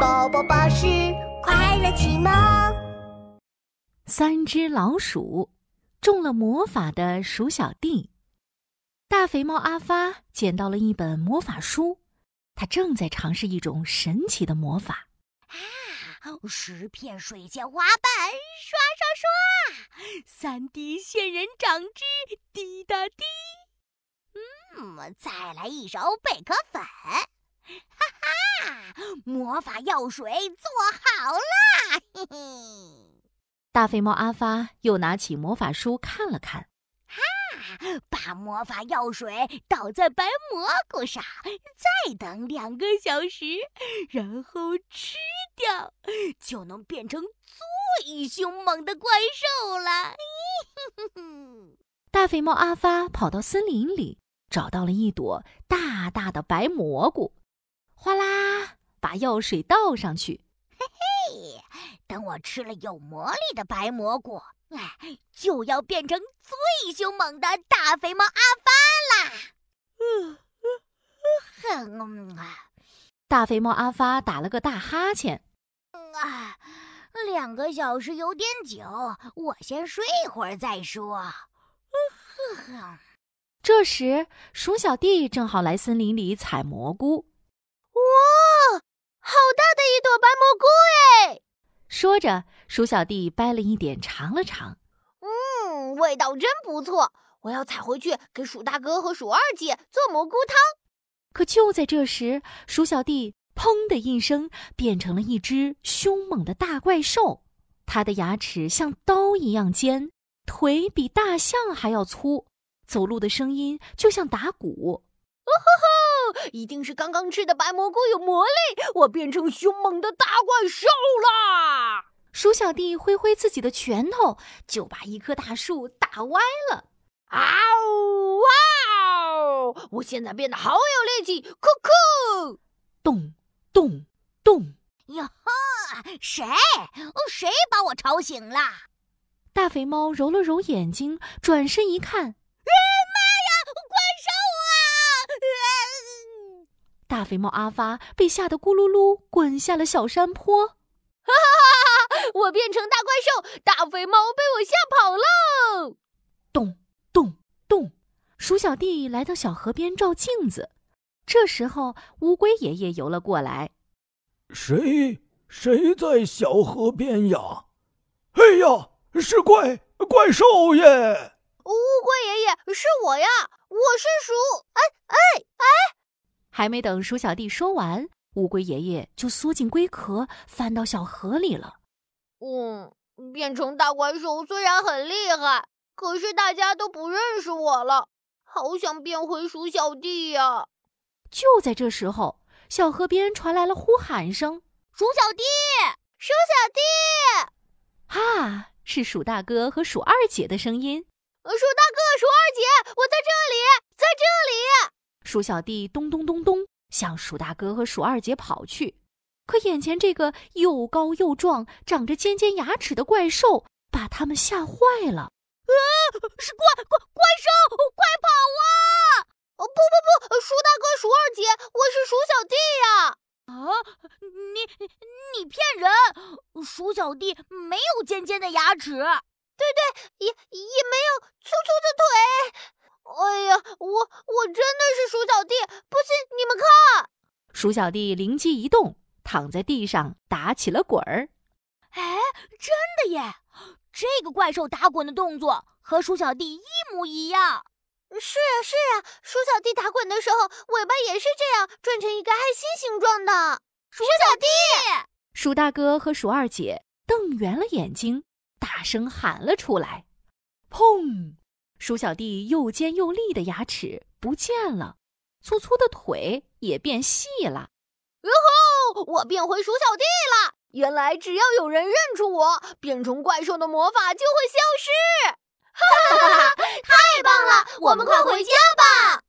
宝宝巴士快乐启蒙。三只老鼠中了魔法的鼠小弟，大肥猫阿发捡到了一本魔法书，他正在尝试一种神奇的魔法。啊，十片水仙花瓣，刷刷刷，三滴仙人掌汁，滴答滴。嗯，再来一勺贝壳粉。魔法药水做好啦！嘿嘿，大肥猫阿发又拿起魔法书看了看，哈，把魔法药水倒在白蘑菇上，再等两个小时，然后吃掉，就能变成最凶猛的怪兽了。大肥猫阿发跑到森林里，找到了一朵大大的白蘑菇。哗啦，把药水倒上去。嘿嘿，等我吃了有魔力的白蘑菇，哎，就要变成最凶猛的大肥猫阿发啦！嗯嗯嗯，啊大肥猫阿发打了个大哈欠。啊，两个小时有点久，我先睡会儿再说。呵呵。这时，鼠小弟正好来森林里采蘑菇。哇，好大的一朵白蘑菇哎！说着，鼠小弟掰了一点尝了尝，嗯，味道真不错。我要采回去给鼠大哥和鼠二姐做蘑菇汤。可就在这时，鼠小弟“砰”的一声变成了一只凶猛的大怪兽，它的牙齿像刀一样尖，腿比大象还要粗，走路的声音就像打鼓。哦吼吼！一定是刚刚吃的白蘑菇有魔力，我变成凶猛的大怪兽啦！鼠小弟挥挥自己的拳头，就把一棵大树打歪了。啊呜哇哦！我现在变得好有力气，酷酷！咚咚咚！哟呵，谁？哦谁把我吵醒了？大肥猫揉了揉眼睛，转身一看。大肥猫阿发被吓得咕噜噜滚下了小山坡，哈哈哈哈！我变成大怪兽，大肥猫被我吓跑了！咚咚咚！鼠小弟来到小河边照镜子，这时候乌龟爷爷游了过来。谁谁在小河边呀？哎呀，是怪怪兽耶！乌龟爷爷，是我呀，我是鼠。还没等鼠小弟说完，乌龟爷爷就缩进龟壳，翻到小河里了。嗯，变成大怪兽虽然很厉害，可是大家都不认识我了，好想变回鼠小弟呀！就在这时候，小河边传来了呼喊声：“鼠小弟，鼠小弟！”哈，是鼠大哥和鼠二姐的声音。鼠大哥，鼠二姐，我在这里，在这里。鼠小弟咚咚咚咚向鼠大哥和鼠二姐跑去，可眼前这个又高又壮、长着尖尖牙齿的怪兽把他们吓坏了。啊！是怪怪怪兽，快跑啊！哦不不不，鼠大哥、鼠二姐，我是鼠小弟呀！啊，你你骗人！鼠小弟没有尖尖的牙齿，对对，也也没有粗粗的腿。哎呀，我我真的是鼠小弟，不信你们看。鼠小弟灵机一动，躺在地上打起了滚儿。哎，真的耶！这个怪兽打滚的动作和鼠小弟一模一样。是呀是呀，鼠小弟打滚的时候尾巴也是这样转成一个爱心形状的。鼠小弟，鼠大哥和鼠二姐瞪圆了眼睛，大声喊了出来：“砰！”鼠小弟又尖又利的牙齿不见了，粗粗的腿也变细了。哟吼！我变回鼠小弟了。原来只要有人认出我，变成怪兽的魔法就会消失。哈哈哈！太棒了，我们快回家吧。